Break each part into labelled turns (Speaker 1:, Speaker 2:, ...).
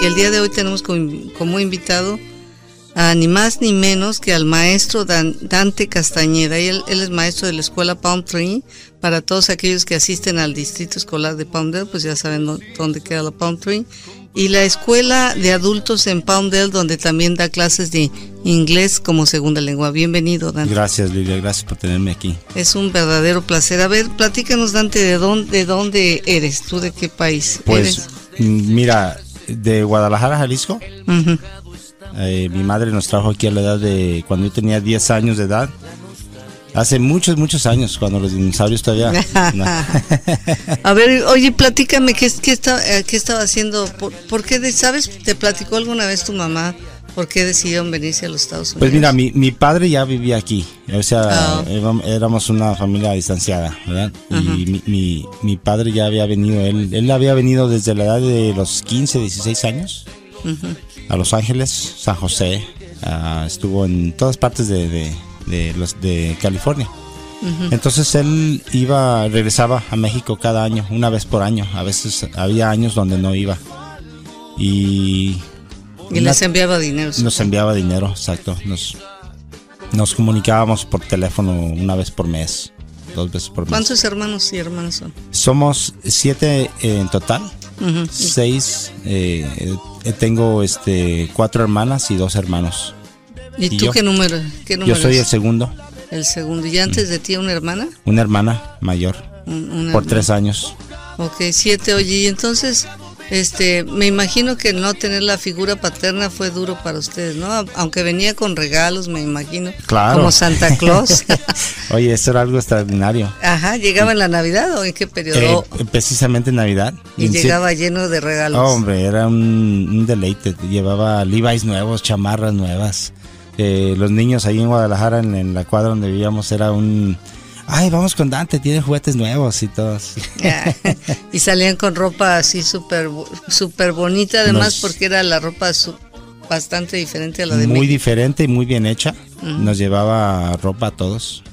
Speaker 1: Y el día de hoy tenemos como, invitado a ni más ni menos que al maestro Dante Castañeda. Él, él, es maestro de la escuela Palm Tree. Para todos aquellos que asisten al distrito escolar de Palmdale, pues ya saben dónde queda la Palm Tree y la escuela de adultos en Poundell, donde también da clases de inglés como segunda lengua. Bienvenido, Dante.
Speaker 2: Gracias, Lilia, gracias por tenerme aquí.
Speaker 1: Es un verdadero placer. A ver, platícanos, Dante, ¿de dónde, de dónde eres? ¿Tú de qué país
Speaker 2: pues, mira, de Guadalajara, Jalisco. Eh, mi madre nos trajo aquí a la edad de cuando yo tenía 10 años de edad. Hace muchos, muchos años, cuando los dinosaurios todavía...
Speaker 1: A ver, oye, platícame, ¿qué, qué, está, eh, qué estaba haciendo? ¿Por, qué, sabes, te platicó alguna vez tu mamá por qué decidieron venirse a los Estados Unidos?
Speaker 2: Pues mira, mi, mi padre ya vivía aquí, o sea, ah. éramos una familia distanciada, ¿verdad? Y mi, mi, padre ya había venido, él, él había venido desde la edad de los 15, 16 años a Los Ángeles, San José, ah, estuvo en todas partes de de, los, de California. Entonces él iba, regresaba a México cada año, una vez por año. A veces había años donde no iba. Y.
Speaker 1: Y les enviaba dinero.
Speaker 2: Nos enviaba dinero, exacto. Nos, nos comunicábamos por teléfono una vez por mes, dos veces por mes.
Speaker 1: ¿Cuántos hermanos y hermanas son?
Speaker 2: Somos siete en total. Seis. Eh, tengo este cuatro hermanas y dos hermanos.
Speaker 1: ¿Y, tú qué, número,
Speaker 2: Yo soy el segundo.
Speaker 1: El segundo. ¿Y antes de ti una hermana?
Speaker 2: Una hermana mayor. por tres años.
Speaker 1: Ok, siete. Oye, y entonces, este, me imagino que no tener la figura paterna fue duro para ustedes, ¿no? Aunque venía con regalos, me imagino.
Speaker 2: Claro.
Speaker 1: Como Santa Claus.
Speaker 2: Oye, eso era algo extraordinario.
Speaker 1: Ajá, ¿llegaba en la Navidad o en qué periodo?
Speaker 2: Eh, precisamente en Navidad.
Speaker 1: Y llegaba lleno de regalos.
Speaker 2: hombre, era un, un, deleite. Llevaba Levi's nuevos, chamarras nuevas. Eh, los niños ahí en Guadalajara, en, la cuadra donde vivíamos, era un... Ay, vamos con Dante, tiene juguetes nuevos y todos.
Speaker 1: y salían con ropa así súper super bonita, además, porque era la ropa bastante diferente a la de
Speaker 2: Muy diferente y muy bien hecha. Nos llevaba ropa a todos.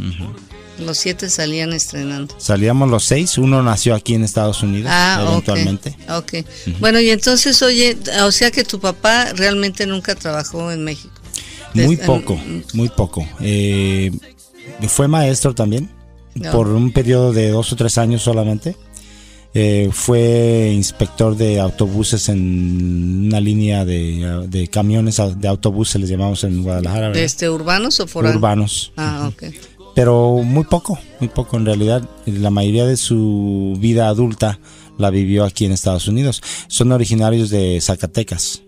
Speaker 1: Los siete salían estrenando.
Speaker 2: Salíamos los seis, uno nació aquí en Estados Unidos ah, eventualmente.
Speaker 1: Ok. Bueno, y entonces, oye, o sea que tu papá realmente nunca trabajó en México.
Speaker 2: Muy poco, muy poco. Eh, fue maestro también, por un periodo de dos o tres años solamente. Eh, fue inspector de autobuses en una línea de, camiones de autobuses, les llamamos en Guadalajara.
Speaker 1: ¿Este, ¿Urbanos o foráneos?
Speaker 2: Urbanos.
Speaker 1: Ah, ok.
Speaker 2: Pero muy poco, muy poco. En realidad, la mayoría de su vida adulta la vivió aquí en Estados Unidos. Son originarios de Zacatecas.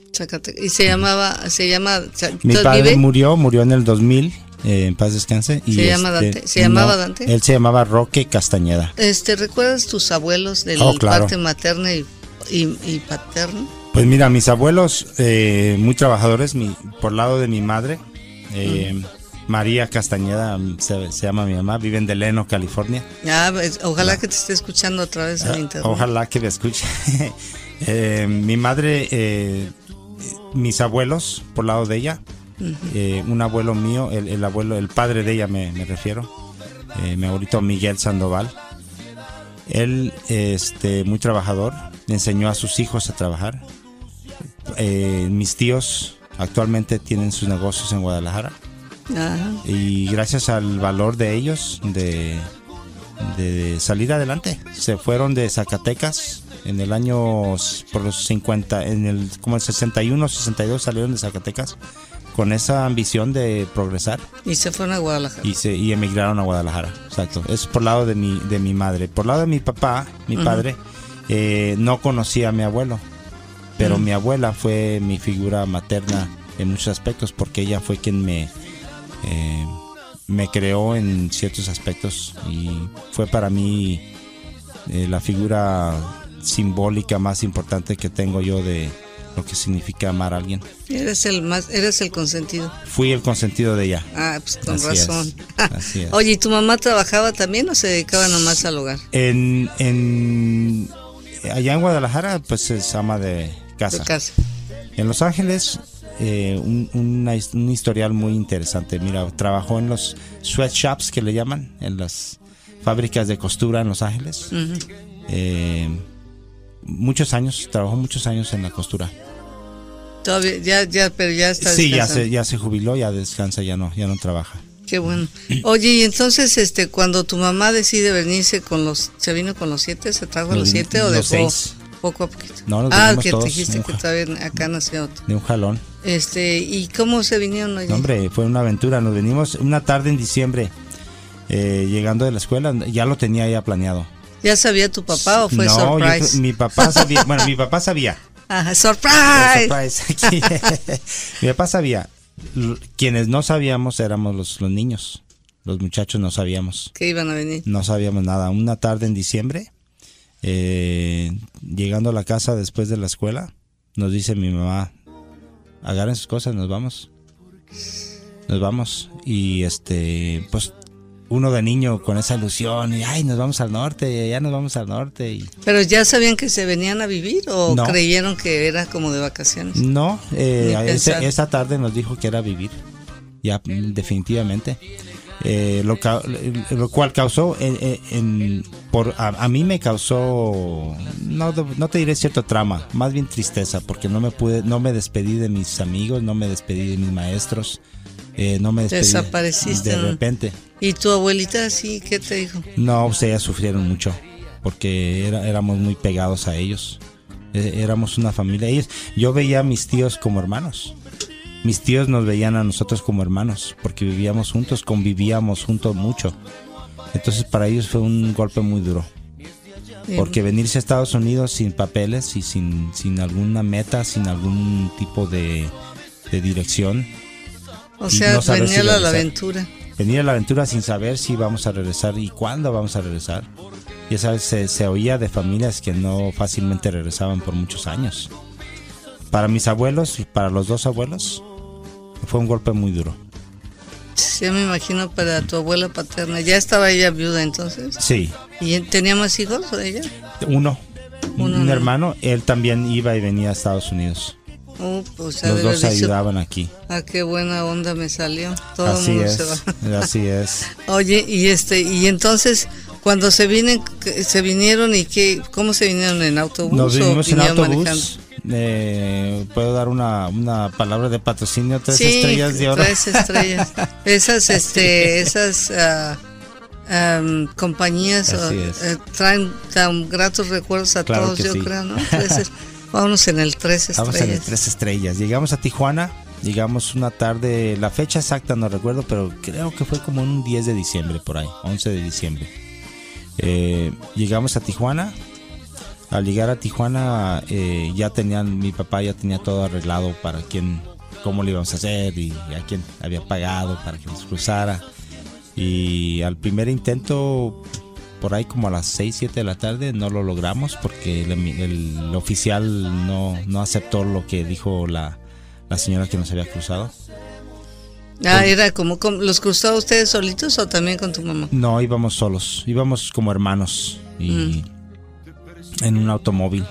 Speaker 1: Y se llamaba, se llama...
Speaker 2: Mi padre murió, murió en el 2000, eh, en paz descanse.
Speaker 1: Y ¿Se, llama este, Dante? ¿Se llamaba Dante?
Speaker 2: Él se llamaba Roque Castañeda.
Speaker 1: Este, ¿Recuerdas tus abuelos de oh, la parte materna y, y, paterna?
Speaker 2: Pues mira, mis abuelos, eh, muy trabajadores, mi, por lado de mi madre, eh, María Castañeda se, llama mi mamá, vive en Deleno, California.
Speaker 1: Ah, pues, ojalá que te esté escuchando otra vez en ah, internet.
Speaker 2: Ojalá que me escuche. mi madre mis abuelos, por lado de ella, eh, un abuelo mío, el, abuelo, el padre de ella me, refiero, eh, mi abuelito Miguel Sandoval. Él, este, muy trabajador, enseñó a sus hijos a trabajar. Eh, mis tíos actualmente tienen sus negocios en Guadalajara. Y gracias al valor de ellos, de, de salir adelante, se fueron de Zacatecas en el año por los 50, en el como el 61, 62 salieron de Zacatecas con esa ambición de progresar.
Speaker 1: Y se fueron a Guadalajara.
Speaker 2: Y se y emigraron a Guadalajara, exacto. Es por lado de mi de mi madre, por lado de mi papá, mi padre eh, no conocía a mi abuelo, pero mi abuela fue mi figura materna en muchos aspectos porque ella fue quien me eh, me creó en ciertos aspectos y fue para mí eh, la figura simbólica más importante que tengo yo de lo que significa amar a alguien.
Speaker 1: Eres el más, eres el consentido.
Speaker 2: Fui el consentido de ella.
Speaker 1: Ah, pues con razón. Oye, ¿y tu mamá trabajaba también o se dedicaba nomás al hogar?
Speaker 2: En, en allá en Guadalajara, pues es ama de casa.
Speaker 1: casa.
Speaker 2: En Los Ángeles, eh, un, un, historial muy interesante. Mira, trabajó en los sweatshops que le llaman, en las fábricas de costura en Los Ángeles muchos años, trabajó muchos años en la costura.
Speaker 1: Todavía, ya, ya, pero ya está
Speaker 2: Sí, ya se, ya se jubiló, ya descansa, ya no, ya no trabaja.
Speaker 1: Qué bueno. Oye, y entonces, este, cuando tu mamá decide venirse con los, ¿se vino con los siete? ¿Se trajo
Speaker 2: Nos
Speaker 1: los siete o
Speaker 2: los
Speaker 1: dejó
Speaker 2: seis.
Speaker 1: poco a poquito?
Speaker 2: No, nos
Speaker 1: ah, que
Speaker 2: todos,
Speaker 1: te dijiste que todavía acá nació otro.
Speaker 2: De un jalón.
Speaker 1: Este, ¿y cómo se vinieron?
Speaker 2: No, hombre, fue una aventura. Nos venimos una tarde en diciembre, eh, llegando de la escuela, ya lo tenía ya planeado.
Speaker 1: ¿Ya sabía tu papá o fue
Speaker 2: no, mi papá sabía, bueno, mi papá sabía.
Speaker 1: Ajá, surprise.
Speaker 2: Surprise, mi papá sabía. Quienes no sabíamos éramos los, los niños. Los muchachos no sabíamos.
Speaker 1: Que iban a venir.
Speaker 2: No sabíamos nada. Una tarde en diciembre, eh, llegando a la casa después de la escuela, nos dice mi mamá, agarren sus cosas, nos vamos. Nos vamos. Y este, pues uno de niño con esa ilusión, y ay, nos vamos al norte, ya nos vamos al norte. Y,
Speaker 1: ¿Pero ya sabían que se venían a vivir o
Speaker 2: No.
Speaker 1: creyeron que era como de vacaciones?
Speaker 2: no, eh, tarde nos dijo que era vivir. Ya, mm, definitivamente. Eh, lo, cual causó en, por a, a mí me causó no, no te diré cierto trama más bien tristeza porque no me pude no me despedí de mis amigos no me despedí de mis maestros eh, no me despedí
Speaker 1: Desapareciste,
Speaker 2: de repente.
Speaker 1: ¿Y tu abuelita sí? ¿Qué te dijo?
Speaker 2: no pues ellas sufrieron mucho porque era- éramos muy pegados a ellos. Eh, éramos una familia. Ellos yo veía a mis tíos como hermanos. Mis tíos nos veían a nosotros como hermanos porque vivíamos juntos convivíamos juntos mucho. Entonces para ellos fue un golpe muy duro porque venirse a Estados Unidos sin papeles y sin, sin alguna meta sin algún tipo de, de dirección
Speaker 1: O
Speaker 2: y
Speaker 1: sea,
Speaker 2: no
Speaker 1: venía
Speaker 2: si
Speaker 1: la, la aventura.
Speaker 2: venir a la aventura sin saber si vamos a regresar y cuándo vamos a regresar. Ya sabes, se, se oía de familias que no fácilmente regresaban por muchos años. Para mis abuelos y para los dos abuelos fue un golpe muy duro.
Speaker 1: Sí, me imagino para tu abuela paterna. ¿Ya estaba ella viuda entonces?
Speaker 2: Sí,
Speaker 1: ¿Y tenía más hijos ella?
Speaker 2: uno, un,
Speaker 1: Uno,
Speaker 2: un
Speaker 1: no.
Speaker 2: hermano, él también iba y venía a Estados Unidos.
Speaker 1: Oh, pues
Speaker 2: Los dos
Speaker 1: dicho,
Speaker 2: ayudaban aquí.
Speaker 1: Ah, qué buena onda me salió. Todo
Speaker 2: Así
Speaker 1: mundo
Speaker 2: es,
Speaker 1: se va.
Speaker 2: así es.
Speaker 1: Oye, y este, y entonces cuando se vienen, se vinieron y qué, ¿cómo se vinieron en autobús?
Speaker 2: Nos
Speaker 1: o
Speaker 2: vinimos en autobús. Eh, Puedo dar una, una palabra de patrocinio, tres
Speaker 1: sí,
Speaker 2: estrellas de oro.
Speaker 1: Tres estrellas. Esas, este, esas ah, am, compañías ah, eh, traen tan gratos recuerdos a
Speaker 2: Claro
Speaker 1: todos, yo
Speaker 2: sí.
Speaker 1: creo, ¿no? Vámonos en el tres
Speaker 2: Vamos en el
Speaker 1: estrellas.
Speaker 2: tres estrellas. Llegamos a Tijuana, llegamos una tarde, la fecha exacta no recuerdo, pero creo que fue como un 10 de diciembre por ahí, 11 de diciembre. Eh, llegamos a Tijuana. Al llegar a Tijuana eh, ya tenían, mi papá ya tenía todo arreglado para quién, cómo lo íbamos a hacer y a quién había pagado para que nos cruzara. Y al primer intento, por ahí como a las 6, 7 de la tarde, no lo logramos porque el, el oficial no, no aceptó lo que dijo la, la señora que nos había cruzado.
Speaker 1: Ah, era como, como- ¿los cruzaba ustedes solitos o también con tu mamá?
Speaker 2: No, íbamos solos, íbamos como hermanos y en un automóvil.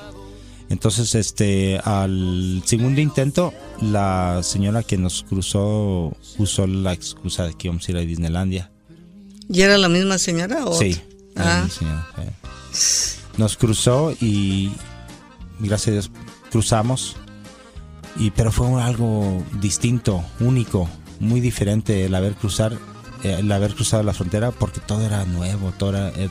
Speaker 2: Entonces, este, al segundo intento, la señora que nos cruzó usó la excusa de que íbamos a ir a Disneylandia.
Speaker 1: ¿Y era la misma señora o
Speaker 2: Sí,
Speaker 1: otra? Ah,
Speaker 2: eh. Nos cruzó y gracias a Dios cruzamos. Y pero fue algo distinto, único, muy diferente el haber cruzar, eh, el haber cruzado la frontera porque todo era nuevo, todo era, eh,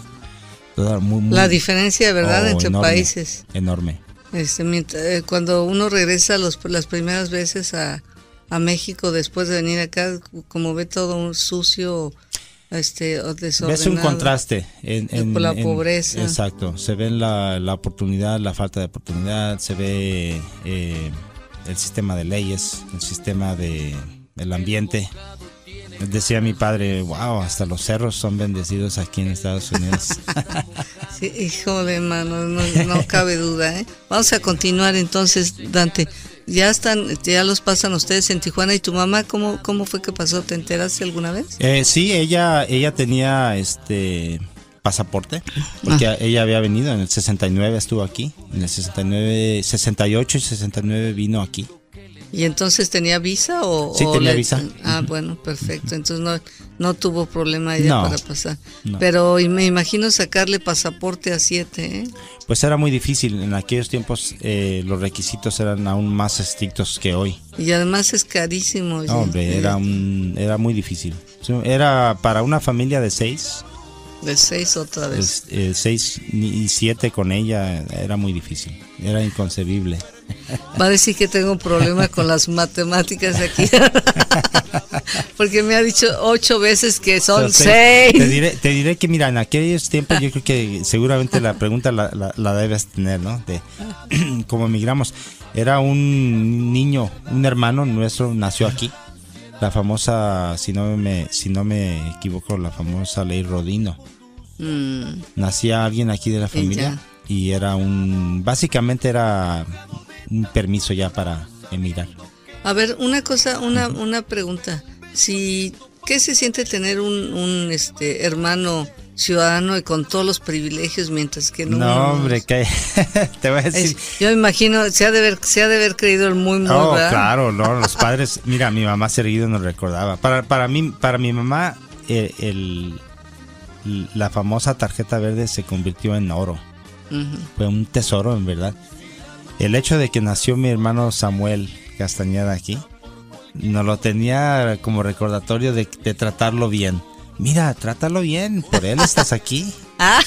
Speaker 2: todo era muy, muy
Speaker 1: la diferencia, ¿verdad?,
Speaker 2: oh,
Speaker 1: entre
Speaker 2: enorme,
Speaker 1: países.
Speaker 2: Enorme.
Speaker 1: Este, mientras- cuando uno regresa los, las primeras veces a, a México después de venir acá, como ve todo un sucio, este, o desordenado.
Speaker 2: Ves un contraste en, en-
Speaker 1: Por la
Speaker 2: en-
Speaker 1: pobreza.
Speaker 2: Exacto, se ve la, la oportunidad, la falta de oportunidad, se ve eh, el sistema de leyes, el sistema de el ambiente. Decía mi padre, wow, hasta los cerros son bendecidos aquí en Estados Unidos.
Speaker 1: Sí, híjole, mano, no, no cabe duda, ¿eh? Vamos a continuar entonces, Dante. Ya están, ya los pasan ustedes en Tijuana y tu mamá, ¿cómo, cómo fue que pasó? ¿Te enteraste alguna vez?
Speaker 2: Eh, sí, ella, ella tenía este pasaporte, porque ella había venido en el 69, estuvo aquí, en el 69, 68 y 69 vino aquí.
Speaker 1: ¿Y entonces tenía visa o...?
Speaker 2: Sí,
Speaker 1: o
Speaker 2: tenía
Speaker 1: le-
Speaker 2: visa.
Speaker 1: Ah, bueno, perfecto. Entonces no, no tuvo problema ella
Speaker 2: No,
Speaker 1: para pasar.
Speaker 2: no.
Speaker 1: Pero me imagino sacarle pasaporte a siete, ¿eh?
Speaker 2: Pues era muy difícil. En aquellos tiempos eh, los requisitos eran aún más estrictos que hoy.
Speaker 1: Y además es carísimo.
Speaker 2: No, hombre, era, un, era muy difícil. Era para una familia de seis,
Speaker 1: De seis otra vez.
Speaker 2: es- eh, seis y siete con ella, era muy difícil. Era inconcebible.
Speaker 1: Va a decir que tengo un problema con las matemáticas aquí. Porque me ha dicho ocho veces que son seis.
Speaker 2: Te diré, te diré que, mira, en aquellos tiempos yo creo que seguramente la pregunta la, la- la debes tener, ¿no? De cómo emigramos. Era un niño, un hermano nuestro, nació aquí. La famosa, si no me, si no me equivoco, la famosa ley Rodino.
Speaker 1: Mm,
Speaker 2: Nacía alguien aquí de la
Speaker 1: Y
Speaker 2: familia y era un, básicamente era un permiso ya para emigrar.
Speaker 1: A ver, una cosa, una, una pregunta. Si, ¿Qué se siente tener un, un este, hermano ciudadano y con todos los privilegios mientras que no...
Speaker 2: No, hombre, que te voy a decir.
Speaker 1: Es- yo me imagino, se ha de haber, se ha de haber creído el muy, muy,
Speaker 2: Oh,
Speaker 1: ¿verdad?
Speaker 2: claro, no, los padres, mira, mi mamá seguido nos recordaba. Para, para mí, para mi mamá, eh, el, la famosa tarjeta verde se convirtió en oro. Fue un tesoro, en verdad. El hecho de que nació mi hermano Samuel Castañeda aquí, nos lo tenía como recordatorio de, de tratarlo bien. Mira, trátalo bien, por él estás aquí.
Speaker 1: Ah,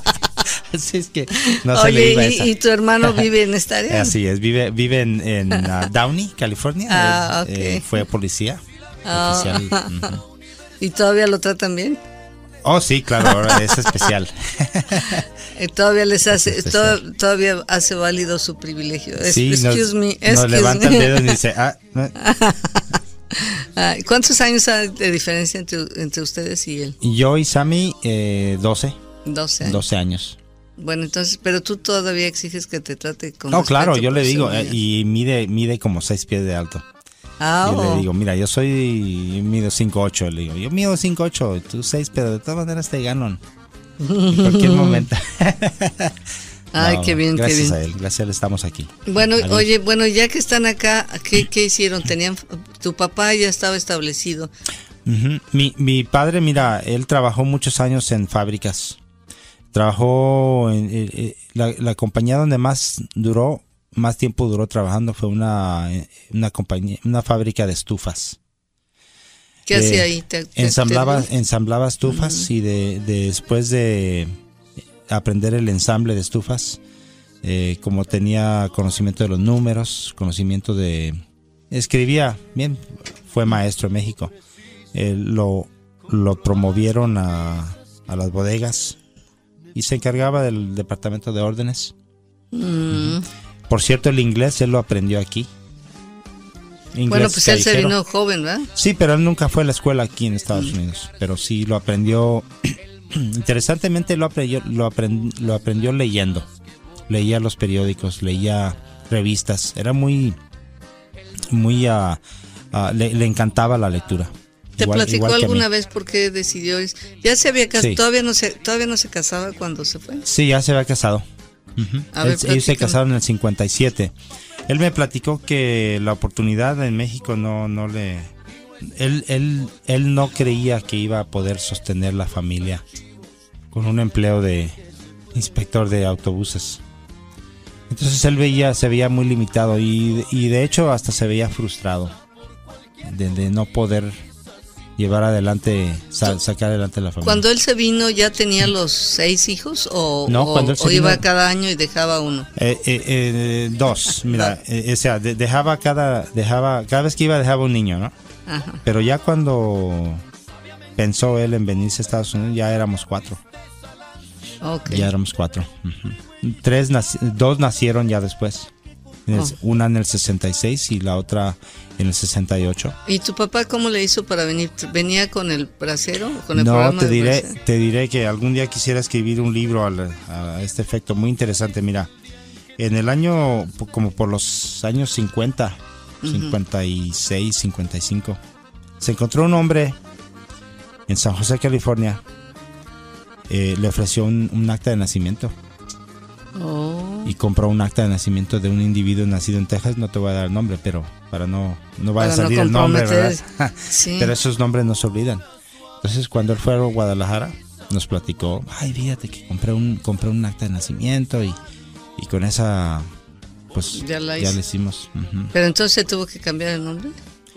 Speaker 2: Así es que no se le
Speaker 1: oye,
Speaker 2: iba
Speaker 1: y,
Speaker 2: esa.
Speaker 1: y tu hermano vive en esta área?
Speaker 2: Así es, vive, vive en, en, ah, Downey, California.
Speaker 1: Ah,
Speaker 2: Eh, eh,
Speaker 1: ok.
Speaker 2: fue policía.
Speaker 1: Ah.
Speaker 2: oficial.
Speaker 1: ¿Y todavía lo tratan bien?
Speaker 2: Oh, sí, claro, ahora es especial.
Speaker 1: Eh, todavía les hace,
Speaker 2: Es
Speaker 1: to-
Speaker 2: especial.
Speaker 1: todavía hace válido su privilegio.
Speaker 2: Sí,
Speaker 1: excuse
Speaker 2: nos,
Speaker 1: me,
Speaker 2: nos
Speaker 1: excuse
Speaker 2: levanta
Speaker 1: me.
Speaker 2: el dedo y dice, ah, no.
Speaker 1: Ah, ¿Cuántos años hay de diferencia entre, entre ustedes y él?
Speaker 2: Yo y Sammy, eh, 12,
Speaker 1: 12 años.
Speaker 2: 12 años.
Speaker 1: Bueno, entonces, pero tú todavía exiges que te trate con
Speaker 2: No, claro, yo le digo, eh, y mide, mide como 6 pies de alto.
Speaker 1: Ah,
Speaker 2: Yo
Speaker 1: oh.
Speaker 2: le digo, mira, yo soy, mido 5'8", le digo, yo mido 5'8", tú 6, pero de todas maneras te gano en cualquier momento.
Speaker 1: Ay,
Speaker 2: No,
Speaker 1: qué bien, qué
Speaker 2: gracias
Speaker 1: bien.
Speaker 2: a él, gracias a él estamos aquí.
Speaker 1: Bueno,
Speaker 2: Adiós.
Speaker 1: oye, bueno, ya que están acá, ¿qué, qué hicieron? Tenían, tu papá ya estaba establecido.
Speaker 2: Ujú. mi, mi padre, mira, él trabajó muchos años en fábricas. Trabajó en eh, eh, la, la compañía donde más duró, más tiempo duró trabajando fue una, eh, una compañía, una fábrica de estufas.
Speaker 1: ¿Qué
Speaker 2: Eh,
Speaker 1: hacía ahí? ¿Te- te-
Speaker 2: Ensamblaba,
Speaker 1: te-
Speaker 2: ensamblaba estufas y de, de- después de aprender el ensamble de estufas, eh, como tenía conocimiento de los números, conocimiento de... Escribía, bien, fue maestro en México. Eh, lo, lo promovieron a, a las bodegas y se encargaba del departamento de órdenes.
Speaker 1: Mm.
Speaker 2: Por cierto, el inglés él lo aprendió aquí. Inglés
Speaker 1: Bueno, pues él se vino joven, ¿verdad?
Speaker 2: Sí, pero él nunca fue a la escuela aquí en Estados Unidos, pero sí lo aprendió. Interesantemente lo aprendió, lo, aprend- lo aprendió leyendo. Leía los periódicos, leía revistas. Era muy, muy, ah, le, le encantaba la lectura.
Speaker 1: ¿Te
Speaker 2: Igual-
Speaker 1: platicó
Speaker 2: igual
Speaker 1: alguna vez por qué decidió? Ya se había casado,
Speaker 2: Sí.
Speaker 1: todavía no se, todavía no se casaba cuando se fue.
Speaker 2: Sí, ya se había casado.
Speaker 1: Ver,
Speaker 2: ellos se casaron en el 57. Él me platicó que la oportunidad en México no, no le... Él, él, él no creía que iba a poder sostener la familia con un empleo de inspector de autobuses. Entonces él veía, se veía muy limitado y, y de hecho hasta se veía frustrado de, de no poder llevar adelante, sa- sacar adelante la familia.
Speaker 1: Cuando él se vino, ¿ya tenía los seis hijos? ¿O,
Speaker 2: No,
Speaker 1: o-
Speaker 2: cuando él se
Speaker 1: o iba
Speaker 2: vino-
Speaker 1: cada año y dejaba uno?
Speaker 2: Eh, eh, eh, dos, mira, eh, o sea, de- dejaba cada, dejaba, cada vez que iba dejaba un niño, ¿no?
Speaker 1: Ajá.
Speaker 2: Pero ya cuando pensó él en venirse a Estados Unidos, ya éramos cuatro,
Speaker 1: Ok.
Speaker 2: ya éramos cuatro. Tres, nac- dos nacieron ya después,
Speaker 1: Oh.
Speaker 2: una en el 66 y la otra en el 68.
Speaker 1: ¿Y tu papá cómo le hizo para venir? ¿Venía con el brasero? ¿Con el
Speaker 2: No, te diré,
Speaker 1: brasero?
Speaker 2: te diré que algún día quisiera escribir un libro al- a este efecto muy interesante. Mira, en el año, como por los años 50, 56, 55, se encontró un hombre en San José, California. eh, le ofreció un, un acta de nacimiento.
Speaker 1: Oh.
Speaker 2: Y compró un acta de nacimiento de un individuo nacido en Texas, no te voy a dar el nombre, pero para no, no vaya a salir el nombre, ¿verdad? Pero esos nombres no se olvidan. Entonces, cuando él fue a Guadalajara, nos platicó, ay, fíjate que compré un, compré un acta de nacimiento y, y con esa, pues ya, le hicimos.
Speaker 1: Pero entonces tuvo que cambiar el nombre.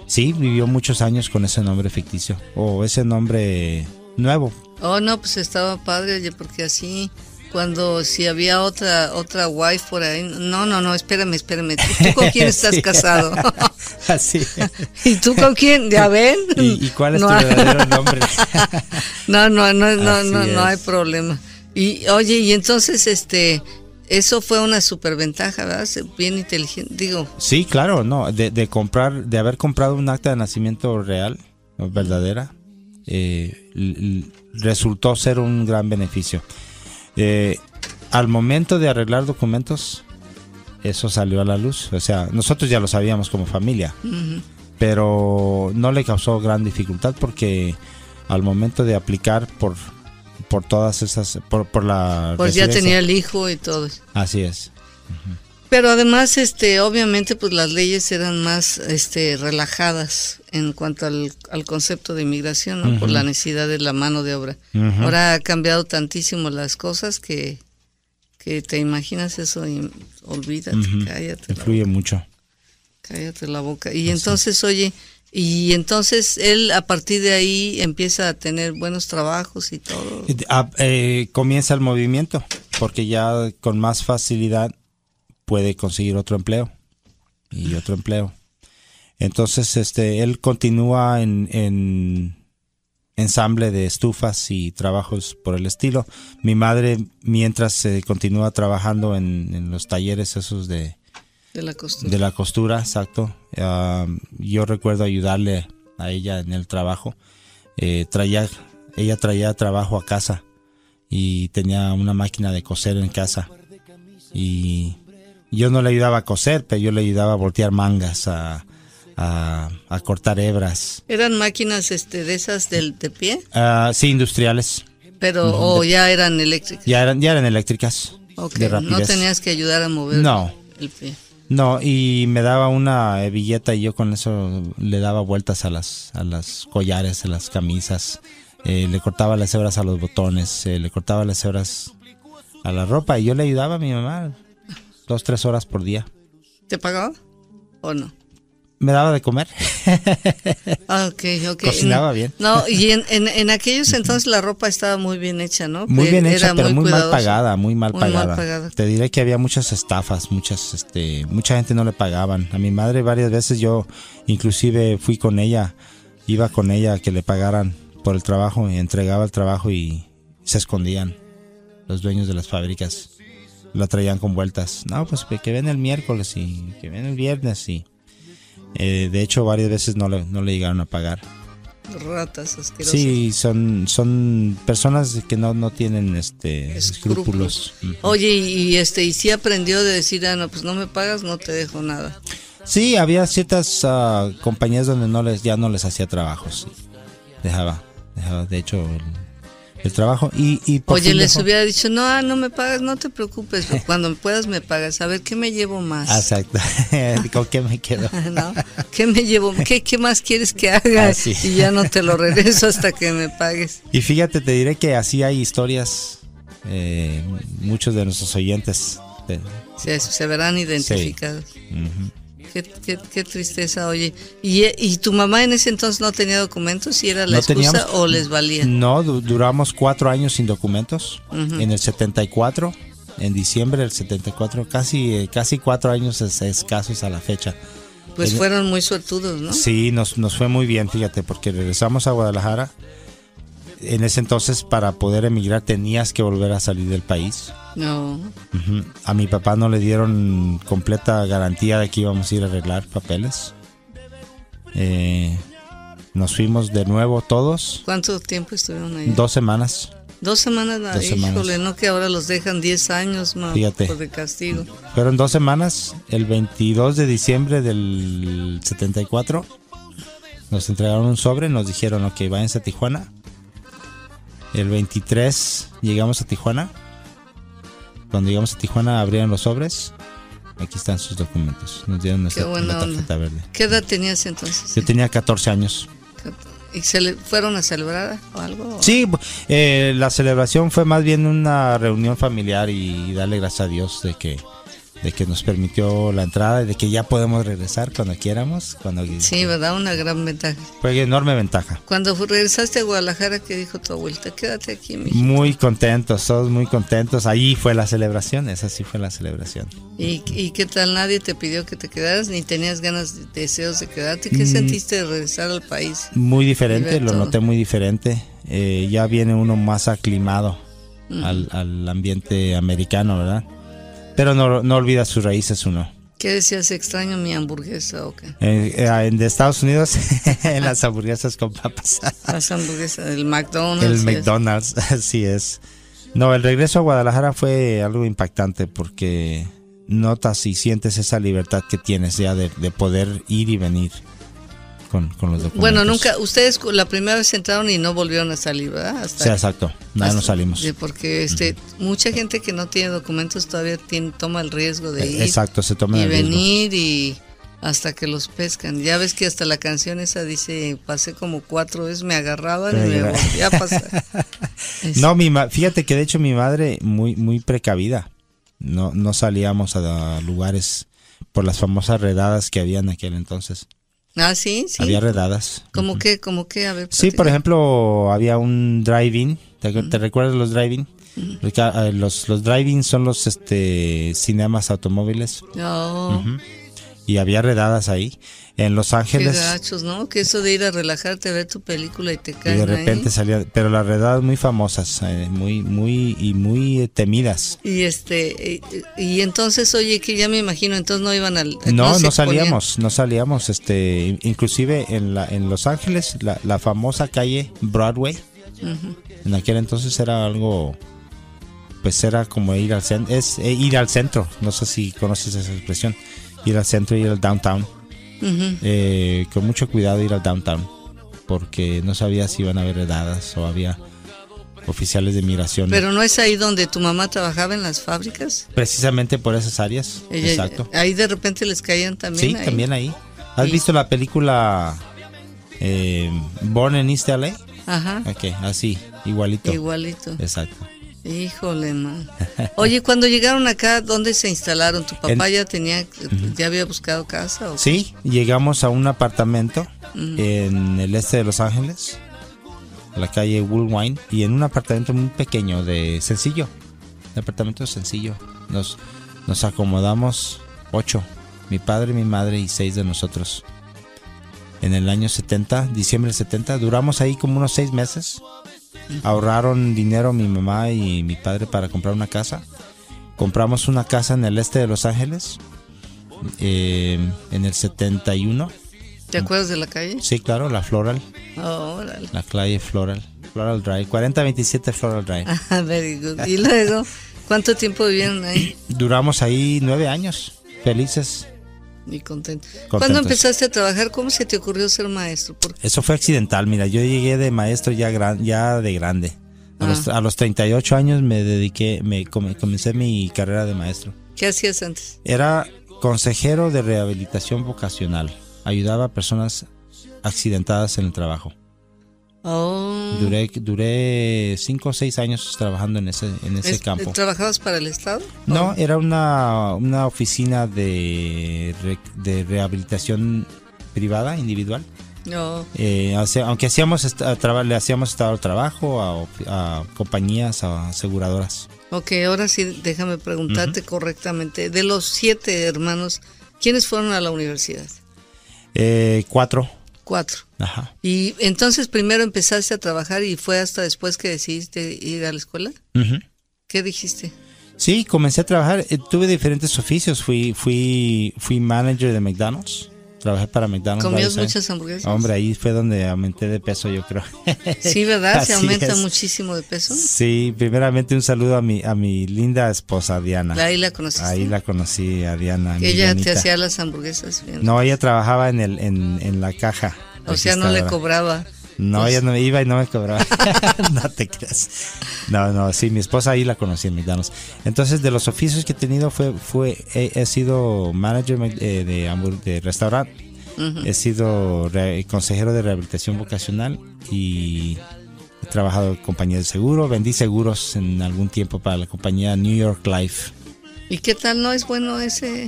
Speaker 2: Sí, vivió muchos años con ese nombre ficticio o ese nombre nuevo.
Speaker 1: Oh, no, pues estaba padre, porque así cuando si había otra otra wife por ahí, no, no, no, espérame, espérame, ¿tú, con quién estás casado?
Speaker 2: Así.
Speaker 1: ¿Y tú con quién? ¿Ya ven?
Speaker 2: ¿Y, cuál es tu verdadero nombre?
Speaker 1: no, no, no, no, no, no hay problema. Y oye, y entonces este eso fue una superventaja, ¿verdad? Bien inteligente, digo.
Speaker 2: Sí, claro, no, de, de comprar, de haber comprado un acta de nacimiento real, verdadera, eh, resultó ser un gran beneficio. Eh, al momento de arreglar documentos, eso salió a la luz. O sea, nosotros ya lo sabíamos como familia, pero no le causó gran dificultad porque al momento de aplicar por, por todas esas, por, por la...
Speaker 1: Pues ya tenía el hijo y todo.
Speaker 2: Así es.
Speaker 1: Pero además, este, obviamente, pues las leyes eran más, este, relajadas en cuanto al, concepto de inmigración, por la necesidad de la mano de obra. Ahora ha cambiado tantísimo las cosas que, que te imaginas eso y olvídate, cállate.
Speaker 2: Influye mucho.
Speaker 1: Cállate la boca. Y entonces, oye, y entonces él a partir de ahí empieza a tener buenos trabajos y todo.
Speaker 2: Ah, eh, comienza el movimiento, porque ya con más facilidad puede conseguir otro empleo y otro empleo. Entonces, este, él continúa en, ensamble de estufas y trabajos por el estilo. Mi madre, mientras se continúa trabajando en, los talleres esos de,
Speaker 1: de la costura,
Speaker 2: de la costura exacto. yo recuerdo ayudarle a ella en el trabajo. Eh, traía, ella traía trabajo a casa y tenía una máquina de coser en casa. Y yo no le ayudaba a coser, pero yo le ayudaba a voltear mangas, a, a, cortar hebras.
Speaker 1: ¿Eran máquinas este, de esas del, de pie?
Speaker 2: Uh, sí, industriales.
Speaker 1: Pero, o ya eran eléctricas.
Speaker 2: Ya eran, ya eran eléctricas.
Speaker 1: no tenías que ayudar a mover
Speaker 2: no.
Speaker 1: el pie.
Speaker 2: No, y me daba una hebilleta y yo con eso le daba vueltas a las, a las collares, a las camisas. Eh, le cortaba las hebras a los botones, eh, le cortaba las hebras a la ropa y yo le ayudaba a mi mamá dos, tres horas por día.
Speaker 1: ¿Te pagaba o no?
Speaker 2: Me daba de comer.
Speaker 1: Ah, ok, ok.
Speaker 2: Cocinaba bien.
Speaker 1: No, y en, en, aquellos entonces la ropa estaba muy bien hecha, ¿no?
Speaker 2: Muy bien hecha, pero muy, mal pagada, muy mal pagada. Te diré que había muchas estafas, muchas, este, mucha gente no le pagaban. A mi madre varias veces yo, inclusive fui con ella, iba con ella a que le pagaran por el trabajo y entregaba el trabajo y se escondían los dueños de las fábricas la traían con vueltas. No, pues que ven el miércoles y que ven el viernes y eh, de hecho varias veces no le, no le llegaron a pagar.
Speaker 1: Ratas asquerosas.
Speaker 2: Sí, son, son personas que no, no tienen este escrúpulos.
Speaker 1: Oye, y este, y si aprendió de decir, ah, no, pues no me pagas, no te dejo nada.
Speaker 2: Sí, había ciertas ah, compañías donde no les, ya no les hacía trabajos. Dejaba, dejaba, de hecho, el trabajo y, y
Speaker 1: Oye, les hubiera dicho, no, ah, no me pagas, no te preocupes, cuando puedas me pagas, a ver, ¿qué me llevo más?
Speaker 2: Exacto, ¿con qué me quedo?
Speaker 1: ¿No? ¿Qué me llevo? ¿Qué, ¿Qué, más quieres que haga? Ah, y ya no te lo regreso hasta que me pagues.
Speaker 2: Y fíjate, te diré que así hay historias, eh, muchos de nuestros oyentes.
Speaker 1: se verán identificados. Qué, tristeza, oye. ¿Y, tu mamá en ese entonces no tenía documentos? ¿Y era la excusa o les valía?
Speaker 2: No, duramos cuatro años sin documentos. En el 74, en diciembre del 74, casi, eh, casi cuatro años escasos a la fecha.
Speaker 1: Pues fueron muy suertudos, ¿no?
Speaker 2: Sí, nos, nos fue muy bien, fíjate, porque regresamos a Guadalajara. En ese entonces, para poder emigrar, tenías que volver a salir del país.
Speaker 1: No.
Speaker 2: A mi papá no le dieron completa garantía de que íbamos a ir a arreglar papeles. Eh, nos fuimos de nuevo todos.
Speaker 1: ¿Cuánto tiempo estuvieron ahí?
Speaker 2: Dos semanas.
Speaker 1: Dos semanas, dos híjole, no que ahora los dejan 10 años más por de castigo.
Speaker 2: Fueron dos semanas, el 22 de diciembre del 74, nos entregaron un sobre, nos dijeron, ok, váyanse a Tijuana. El 23 llegamos a Tijuana Cuando llegamos a Tijuana abrieron los sobres. Aquí están sus documentos. Nos dieron nuestra la tarjeta
Speaker 1: onda.
Speaker 2: verde.
Speaker 1: ¿Qué edad tenías entonces?
Speaker 2: Yo tenía 14 años.
Speaker 1: ¿Y se le fueron a celebrar o algo?
Speaker 2: Sí, eh, la celebración fue más bien una reunión familiar y darle gracias a Dios de que de que nos permitió la entrada y de que ya podemos regresar cuando quieramos. Cuando
Speaker 1: Sí, ¿verdad? Una gran ventaja.
Speaker 2: Fue enorme ventaja.
Speaker 1: Cuando regresaste a Guadalajara, ¿qué dijo tu abuelita? Quédate aquí, mi
Speaker 2: Muy contentos, todos muy contentos. Ahí fue la celebración, esa sí fue la celebración.
Speaker 1: ¿Y, ¿Y qué tal? Nadie te pidió que te quedaras, ni tenías ganas, deseos de quedarte. ¿Qué
Speaker 2: Mm.
Speaker 1: sentiste de regresar al país?
Speaker 2: Muy diferente, lo
Speaker 1: todo.
Speaker 2: noté muy diferente. Eh, ya viene uno más aclimado
Speaker 1: Ujú.
Speaker 2: al, al ambiente americano, ¿verdad? Pero no, no olvida sus raíces uno.
Speaker 1: ¿Qué decías? ¿Extraño mi hamburguesa o qué?
Speaker 2: Eh, eh, en de Estados Unidos, en las hamburguesas con papas.
Speaker 1: Las hamburguesas del McDonald's.
Speaker 2: El. McDonald's, así es. No, el regreso a Guadalajara fue algo impactante porque notas y sientes esa libertad que tienes ya de, de poder ir y venir con, con los documentos.
Speaker 1: Bueno, nunca, ustedes la primera vez entraron y no volvieron a salir, ¿verdad? Hasta,
Speaker 2: Sí, exacto. Nada, no salimos.
Speaker 1: porque este, mucha gente que no tiene documentos todavía tiene, toma el riesgo de ir
Speaker 2: Eh, Exacto, se toman
Speaker 1: y
Speaker 2: el riesgo.
Speaker 1: venir y hasta que los pescan. Ya ves que hasta la canción esa dice, pasé como cuatro veces, me agarraban y
Speaker 2: Me
Speaker 1: volvía a pasar.
Speaker 2: No, mi ma- fíjate que de hecho mi madre muy muy precavida. No no salíamos a, lugares por las famosas redadas que había en aquel entonces.
Speaker 1: Ah, sí, sí.
Speaker 2: Había redadas.
Speaker 1: ¿Cómo que, como que? A ver,
Speaker 2: Sí, por ejemplo, había un drive-in. ¿Te, te recuerdas los drive-in? Los, ca- eh, los, los drive-in son los este cinemas automóviles.
Speaker 1: No,
Speaker 2: Ujú. Y había redadas ahí. En Los
Speaker 1: qué
Speaker 2: Ángeles.
Speaker 1: gachos, ¿no? Que eso de ir a relajarte a ver tu película y te
Speaker 2: Y
Speaker 1: caen
Speaker 2: de repente
Speaker 1: ahí.
Speaker 2: salía. Pero las redadas muy famosas. eh, muy, muy, y muy eh, temidas.
Speaker 1: Y este, y, y entonces, oye, que ya me imagino, entonces no iban al...
Speaker 2: No, no
Speaker 1: exponían.
Speaker 2: salíamos, no salíamos, este, inclusive en la, en Los Ángeles, la, la famosa calle Broadway,
Speaker 1: Ujú.
Speaker 2: en aquel entonces era algo, pues era como ir al centro, es eh, ir al centro, no sé si conoces esa expresión, ir al centro, ir al downtown, eh, con mucho cuidado ir al downtown, porque no sabía si iban a haber redadas o había oficiales de migración,
Speaker 1: Pero no es ahí donde tu mamá trabajaba en las fábricas.
Speaker 2: precisamente por esas áreas,
Speaker 1: Ella-
Speaker 2: exacto.
Speaker 1: Ahí de repente les caían también.
Speaker 2: Sí,
Speaker 1: ahí.
Speaker 2: también ahí. ¿Has
Speaker 1: Y-
Speaker 2: visto la película eh, Born in East LA?
Speaker 1: Ajá.
Speaker 2: Ok, así, igualito.
Speaker 1: Igualito.
Speaker 2: Exacto.
Speaker 1: Híjole, man. Oye, cuando llegaron acá, ¿dónde se instalaron? ¿Tu papá
Speaker 2: En-
Speaker 1: ya tenía, ya había buscado casa? O?
Speaker 2: Sí, llegamos a un apartamento en el este de Los Ángeles, a la calle Woolwine, y en un apartamento muy pequeño, de sencillo. Un apartamento sencillo. Nos, nos acomodamos ocho, mi padre, mi madre y seis de nosotros. En el año 70, diciembre 70, duramos ahí como unos seis meses. Ahorraron dinero mi mamá y mi padre para comprar una casa. Compramos una casa en el este de Los Ángeles. eh, en el 71.
Speaker 1: ¿Te acuerdas de la calle?
Speaker 2: Sí, claro, la Floral.
Speaker 1: Oh, órale.
Speaker 2: La calle Floral. Floral Drive. 4027 Floral Drive.
Speaker 1: Ah, very good. Y luego, ¿cuánto tiempo vivieron ahí?
Speaker 2: Duramos ahí nueve años. Felices.
Speaker 1: Y contentos.
Speaker 2: Contentos.
Speaker 1: ¿Cuándo empezaste a trabajar? ¿Cómo se te ocurrió ser maestro?
Speaker 2: Eso fue accidental. Mira, yo llegué de maestro ya, gran, ya de grande. A, los, a los 38 años me dediqué, me come- comencé mi carrera de maestro.
Speaker 1: ¿Qué hacías antes?
Speaker 2: Era consejero de rehabilitación vocacional. Ayudaba a personas accidentadas en el trabajo.
Speaker 1: Oh,
Speaker 2: Duré, duré cinco o seis años trabajando en ese, en ese
Speaker 1: es-
Speaker 2: campo.
Speaker 1: ¿Trabajabas para el Estado?
Speaker 2: No,
Speaker 1: Oh,
Speaker 2: era una, una oficina de, de rehabilitación privada, individual.
Speaker 1: no.
Speaker 2: Eh, aunque hacíamos le hacíamos estado trabajo a compañías, a aseguradoras.
Speaker 1: Ok, ahora sí, déjame preguntarte correctamente. De los siete hermanos, ¿quiénes fueron a la universidad?
Speaker 2: Eh, cuatro.
Speaker 1: Cuatro.
Speaker 2: Ajá.
Speaker 1: Y entonces primero empezaste a trabajar y fue hasta después que decidiste ir a la escuela. ¿Qué dijiste?
Speaker 2: Sí, comencé a trabajar. eh, tuve diferentes oficios. Fui, fui, fui manager de McDonald's. Trabajé para McDonald's.
Speaker 1: ¿Comías
Speaker 2: varios años.
Speaker 1: muchas hamburguesas?
Speaker 2: Hombre, ahí fue donde aumenté de peso, yo creo.
Speaker 1: Sí, ¿verdad? Se aumenta
Speaker 2: es.
Speaker 1: muchísimo de peso.
Speaker 2: Sí, primeramente un saludo a mi, a mi linda esposa Diana.
Speaker 1: Ahí la conociste.
Speaker 2: Ahí la conocí a Diana.
Speaker 1: Ella te hacía las hamburguesas. bien.
Speaker 2: No, ella trabajaba en el en, en la caja.
Speaker 1: o sea, no le cobraba.
Speaker 2: No,
Speaker 1: Pues-
Speaker 2: ella no iba y no me cobraba. no te creas. No, no, sí, mi esposa ahí la conocí en Mildanos. Entonces, de los oficios que he tenido, fue, fue he, he sido manager eh, de, de restaurante, he sido consejero de rehabilitación vocacional y he trabajado en compañía de seguro. Vendí seguros en algún tiempo para la compañía New York Life.
Speaker 1: ¿Y qué tal no es bueno ese?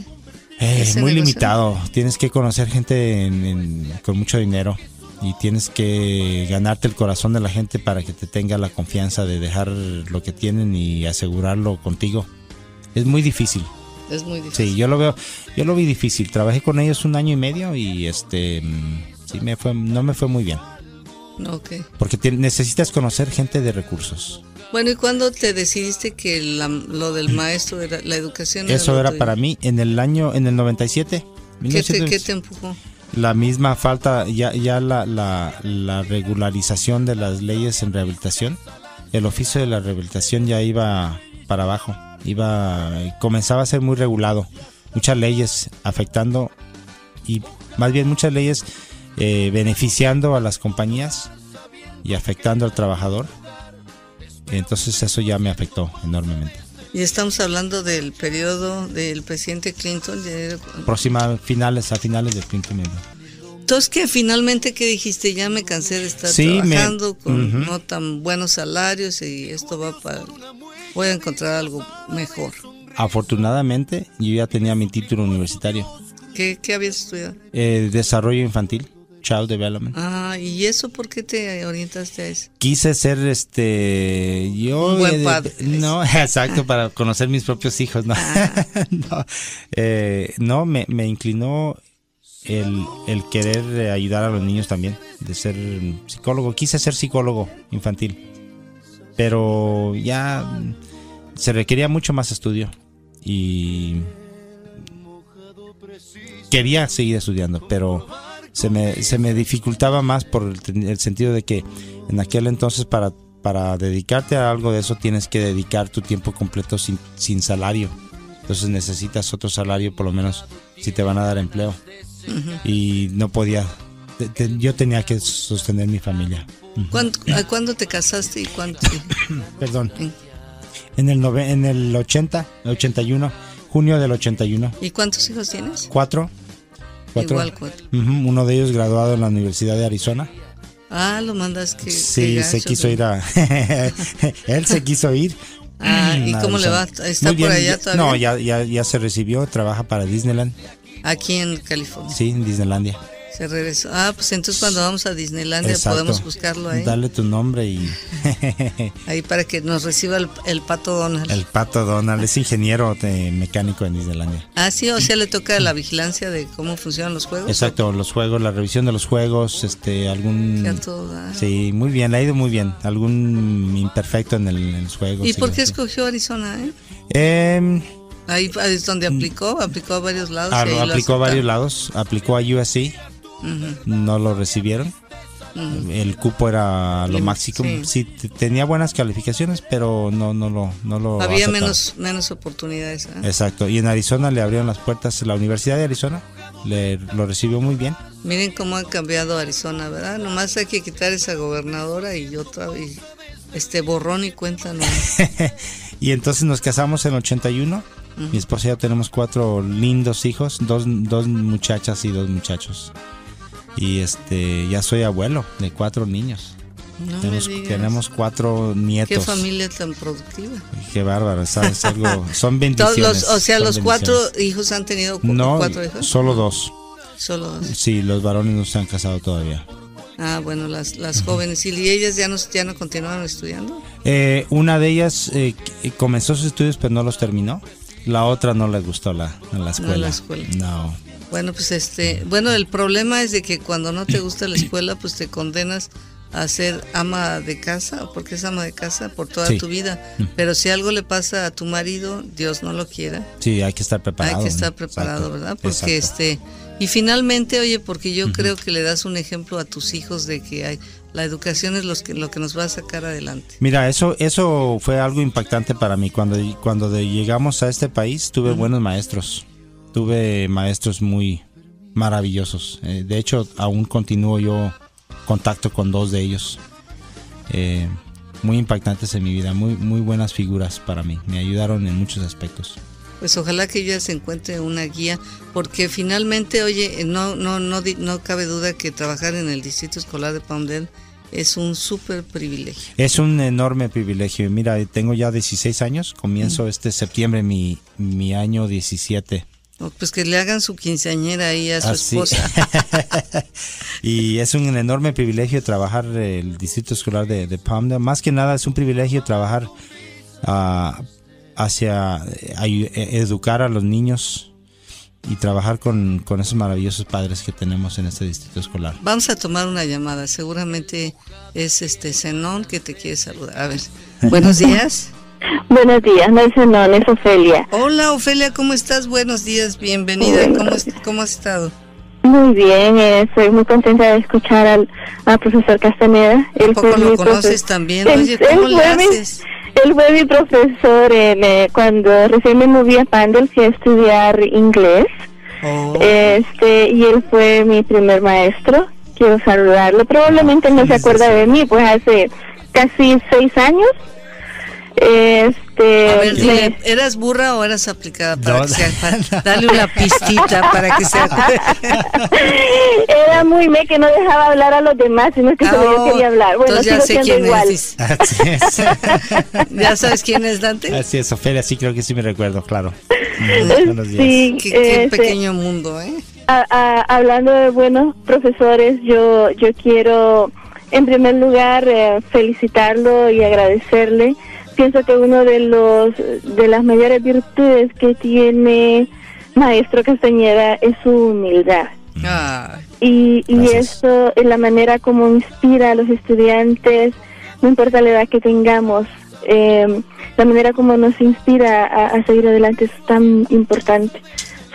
Speaker 2: Eh,
Speaker 1: Ese
Speaker 2: muy
Speaker 1: negocio.
Speaker 2: limitado. Tienes que conocer gente en- en- con mucho dinero y tienes que ganarte el corazón de la gente para que te tenga la confianza de dejar lo que tienen y asegurarlo contigo. Es muy difícil.
Speaker 1: Es muy difícil.
Speaker 2: Sí, yo lo veo, yo lo vi difícil. Trabajé con ellos un año y medio y este, mm, sí me fue, no me fue muy bien,
Speaker 1: Ok.
Speaker 2: porque te- necesitas conocer gente de recursos.
Speaker 1: Bueno, ¿y cuándo te decidiste que la- lo del maestro era la educación?
Speaker 2: Eso era
Speaker 1: tuyo?
Speaker 2: para mí en el año, en el 97.
Speaker 1: ¿Qué te,
Speaker 2: 1900.
Speaker 1: qué te empujó?
Speaker 2: La misma falta, ya, ya la, la, la regularización de las leyes en rehabilitación, el oficio de la rehabilitación ya iba para abajo, iba, comenzaba a ser muy regulado, muchas leyes afectando y más bien muchas leyes eh, beneficiando a las compañías y afectando al trabajador. Entonces eso ya me afectó enormemente.
Speaker 1: Y estamos hablando del periodo del presidente Clinton.
Speaker 2: Próxima finales a finales quinto medio.
Speaker 1: Entonces, que finalmente, ¿qué dijiste? Ya me cansé de estar
Speaker 2: Sí, me-
Speaker 1: trabajando con
Speaker 2: Ujú.
Speaker 1: no tan buenos salarios y esto va para... Voy a encontrar algo mejor.
Speaker 2: Afortunadamente yo ya tenía mi título universitario.
Speaker 1: ¿Qué, qué habías estudiado?
Speaker 2: Eh, desarrollo infantil, child development.
Speaker 1: Ah, ¿y eso por qué te orientaste a eso?
Speaker 2: Quise ser este yo
Speaker 1: Un buen padre.
Speaker 2: no exacto para conocer mis propios hijos no no, eh, no, me, me inclinó el, el querer eh, ayudar a los niños también de ser psicólogo quise ser psicólogo infantil pero ya se requería mucho más estudio y quería seguir estudiando, pero se me, se me dificultaba más por el, el sentido de que en aquel entonces para, para dedicarte a algo de eso tienes que dedicar tu tiempo completo sin, sin salario. Entonces necesitas otro salario por lo menos si te van a dar empleo. Y no podía, te- te- yo tenía que sostener mi familia.
Speaker 1: ¿Cuándo, ¿A cuándo te casaste y cuánto?
Speaker 2: Perdón. En el, nove- en el 80, 81, junio del 81.
Speaker 1: ¿Y cuántos hijos tienes?
Speaker 2: Cuatro. Cuatro.
Speaker 1: Igual cuatro.
Speaker 2: Ujú, Uno de ellos graduado en la Universidad de Arizona.
Speaker 1: Ah, lo mandas que...
Speaker 2: Sí,
Speaker 1: que
Speaker 2: se quiso ir a... Él se quiso ir.
Speaker 1: Ah, ¿y cómo le va?
Speaker 2: Arizona.
Speaker 1: ¿Está
Speaker 2: Muy
Speaker 1: por
Speaker 2: bien,
Speaker 1: allá todavía?
Speaker 2: No, ya, ya, ya se recibió, trabaja para Disneyland.
Speaker 1: Aquí en California.
Speaker 2: Sí, en Disneylandia.
Speaker 1: Se regresó. Ah, pues entonces cuando vamos a Disneylandia
Speaker 2: Exacto.
Speaker 1: podemos buscarlo ahí.
Speaker 2: Dale tu nombre y
Speaker 1: Ahí para que nos reciba el, el pato Donald.
Speaker 2: el pato Donald es ingeniero de- mecánico en Disneylandia.
Speaker 1: Ah, sí, o sea, le toca la vigilancia de cómo funcionan los juegos.
Speaker 2: Exacto, los juegos, la revisión de los juegos, este, algún... Sí, muy bien, le ha ido muy bien. Algún imperfecto en, el, en los juegos.
Speaker 1: ¿Y por qué escogió Arizona? Eh?
Speaker 2: Em,
Speaker 1: Ahí es donde aplicó, aplicó a varios lados.
Speaker 2: ah, aplicó a varios lados, aplicó a USC, no lo recibieron. El cupo era lo máximo.
Speaker 1: sí.
Speaker 2: Sí, tenía buenas calificaciones, pero no, no lo, no lo
Speaker 1: Había
Speaker 2: aceptaron.
Speaker 1: menos, menos oportunidades. ¿eh?
Speaker 2: Exacto. Y en Arizona le abrieron las puertas. La Universidad de Arizona le, lo recibió muy bien.
Speaker 1: Miren cómo ha cambiado Arizona, ¿verdad? Nomás hay que quitar esa gobernadora y otra vez, este borrón y cuenta no.
Speaker 2: y entonces nos casamos en 81. Mi esposa y yo tenemos cuatro lindos hijos, dos, dos muchachas y dos muchachos. Y este, ya soy abuelo de cuatro niños.
Speaker 1: No
Speaker 2: tenemos, tenemos cuatro nietos.
Speaker 1: Qué familia tan productiva.
Speaker 2: Qué bárbaro, ¿sabes? Algo, son
Speaker 1: Todos
Speaker 2: bendiciones.
Speaker 1: los, o sea, los cuatro hijos han tenido
Speaker 2: No,
Speaker 1: cuatro hijos.
Speaker 2: solo dos.
Speaker 1: Solo dos.
Speaker 2: Sí, los varones no se han casado todavía.
Speaker 1: Ah, bueno, las, las jóvenes. ¿Y ellas ya no, ya no continuaron estudiando?
Speaker 2: Eh, una de ellas eh, comenzó sus estudios pero no los terminó. La otra no le gustó la, la escuela.
Speaker 1: la escuela.
Speaker 2: No.
Speaker 1: Bueno, pues este, bueno, el problema es de que cuando no te gusta la escuela, pues te condenas a ser ama de casa, porque es ama de casa por toda
Speaker 2: Sí.
Speaker 1: tu vida. Pero si algo le pasa a tu marido, Dios no lo quiera,
Speaker 2: Sí, hay que estar preparado.
Speaker 1: hay que estar preparado,
Speaker 2: Exacto,
Speaker 1: ¿verdad? Porque
Speaker 2: exacto.
Speaker 1: este, y finalmente, oye, porque yo creo que le das un ejemplo a tus hijos de que hay, la educación es los que, lo que nos va a sacar adelante.
Speaker 2: Mira, eso, eso fue algo impactante para mí. Cuando, cuando llegamos a este país, tuve buenos maestros. Tuve maestros muy maravillosos. Eh, de hecho, aún continúo yo contacto con dos de ellos. Eh, muy impactantes en mi vida, muy, muy buenas figuras para mí, me ayudaron en muchos aspectos.
Speaker 1: Pues ojalá que ella se encuentre una guía, porque finalmente, oye, no, no, no, no cabe duda que trabajar en el distrito escolar de Palmdale es un súper privilegio.
Speaker 2: Es un enorme privilegio. Mira, tengo ya 16 años, comienzo este septiembre mi, mi año 17.
Speaker 1: Pues que le hagan su quinceañera ahí a su esposa.
Speaker 2: y es un enorme privilegio trabajar el distrito escolar de, de Palmdale. Más que nada es un privilegio trabajar uh, hacia eh, educar a los niños y trabajar con, esos maravillosos padres que tenemos en este distrito escolar.
Speaker 1: Vamos a tomar una llamada, seguramente es este Zenón que te quiere saludar. A ver, buenos días.
Speaker 3: Buenos días, no es Ofelia.
Speaker 1: Hola Ofelia, ¿cómo estás? Buenos días, bienvenida. ¿Cómo, ¿Cómo, has estado?
Speaker 3: Muy bien, eh, estoy muy contenta de escuchar al, profesor Castaneda.
Speaker 1: ¿A poco lo conoces también? Oye, ¿cómo le haces?
Speaker 3: Él fue mi profesor eh, cuando recién me moví a Pandel, fui a estudiar inglés. Oh. Este, y él fue mi primer maestro. Quiero saludarlo. Probablemente no se acuerda de mí, pues hace casi seis años. Este,
Speaker 1: a ver, ¿eras burra o eras aplicada? Para que dale una pistita para que sea.
Speaker 3: Era muy me que no dejaba hablar a los demás, sino que solo yo oh, quería hablar. Bueno,
Speaker 1: ya
Speaker 3: sé
Speaker 1: quién es. ¿Ya sabes quién es Dante?
Speaker 2: Así es, Ofelia, sí creo que sí me recuerdo, claro.
Speaker 3: Buenos días.
Speaker 1: qué, qué este, pequeño mundo, ¿eh?
Speaker 3: hablando de buenos profesores, yo, yo quiero en primer lugar eh, felicitarlo y agradecerle pienso que uno de los de las mayores virtudes que tiene Maestro Castañeda es su humildad. y, y eso es la manera como inspira a los estudiantes, no importa la edad que tengamos, em, la manera como nos inspira a, seguir adelante es tan importante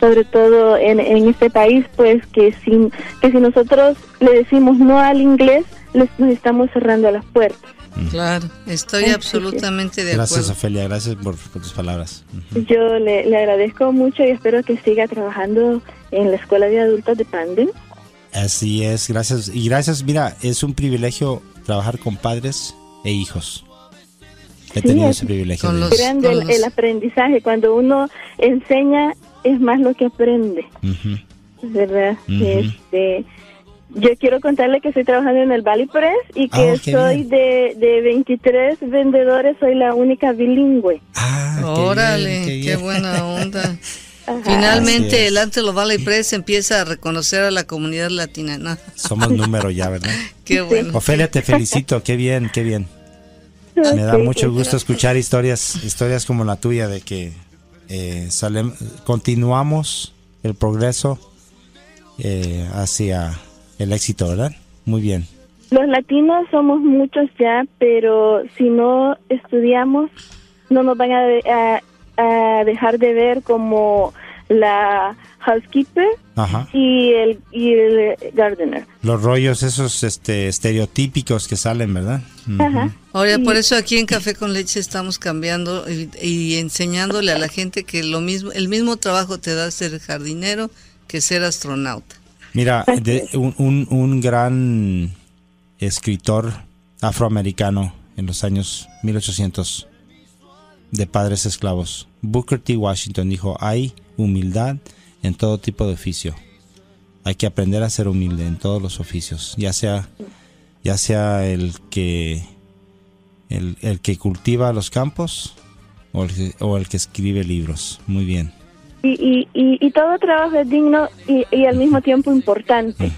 Speaker 3: sobre todo en, en este país, pues que si, que si nosotros le decimos no al inglés, les, nos estamos cerrando las puertas.
Speaker 1: Claro, estoy absolutamente de
Speaker 2: acuerdo.
Speaker 1: Gracias,
Speaker 2: Ofelia, gracias por, tus palabras.
Speaker 3: Yo le, agradezco mucho y espero que siga trabajando en la Escuela de Adultos de Pandem.
Speaker 2: Así es, gracias. Y gracias, mira, es un privilegio trabajar con padres e hijos. He tenido ese privilegio.
Speaker 3: Con el, aprendizaje, cuando uno enseña es más lo que aprende. ¿Verdad? Este yo quiero contarle que estoy trabajando en el Valley Press y que ah, soy de, de 23 vendedores, soy la única bilingüe.
Speaker 1: Ah, Órale, qué, buena onda. Finalmente el Antelo Valley Press empieza a reconocer a la comunidad latina. ¿no?
Speaker 2: Somos número ya, ¿verdad?
Speaker 1: qué bueno.
Speaker 2: Ofelia, te felicito, qué bien, qué bien. Me da mucho gusto escuchar historias, historias como la tuya de que eh, continuamos el progreso eh, hacia el éxito, ¿verdad? Muy bien.
Speaker 3: Los latinos somos muchos ya, pero si no estudiamos, no nos van a, dejar de ver como la housekeeper y el y el gardener.
Speaker 2: Los rollos esos este estereotípicos que salen, ¿verdad?
Speaker 1: Ahora por eso aquí en Café con Leche estamos cambiando y, y, enseñándole a la gente que lo mismo el mismo trabajo te da ser jardinero que ser astronauta.
Speaker 2: Mira, un, un, gran escritor afroamericano en los años 1800 de padres esclavos, Booker T. Washington dijo, hay humildad en todo tipo de oficio. Hay que aprender a ser humilde en todos los oficios, ya sea, ya sea el que el, el que cultiva los campos o el, o el que escribe libros. Muy bien
Speaker 3: y, y, y, todo trabajo es digno y, y al mismo tiempo importante.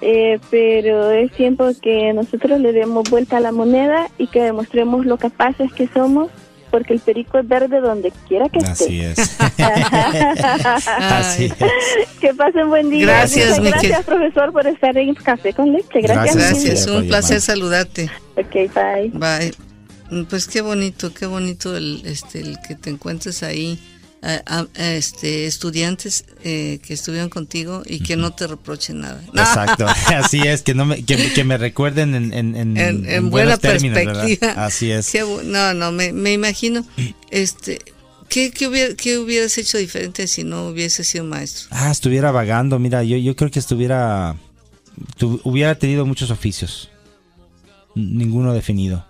Speaker 3: Eh, pero es tiempo que nosotros le demos vuelta a la moneda y que demostremos lo capaces que somos, porque el perico es verde donde quiera que esté.
Speaker 2: Así es.
Speaker 3: Así es. Que pasen buen día.
Speaker 1: Gracias,
Speaker 3: gracias profesor, por estar en Café con Leche. Gracias.
Speaker 1: Gracias, un placer saludarte.
Speaker 3: Ok, bye.
Speaker 1: Bye. Pues qué bonito, qué bonito el, este, el que te encuentres ahí a, este, estudiantes eh, que estuvieron contigo y que no te reprochen nada.
Speaker 2: Exacto, así es, que no me, que, me recuerden en, en,
Speaker 1: en, buena perspectiva.
Speaker 2: Así es.
Speaker 1: no, no, me, me imagino, este, ¿qué, qué, hubiera, ¿qué hubieras hecho diferente si no hubiese sido maestro?
Speaker 2: Ah, estuviera vagando, mira, yo, yo creo que estuviera hubiera tenido muchos oficios, ninguno definido.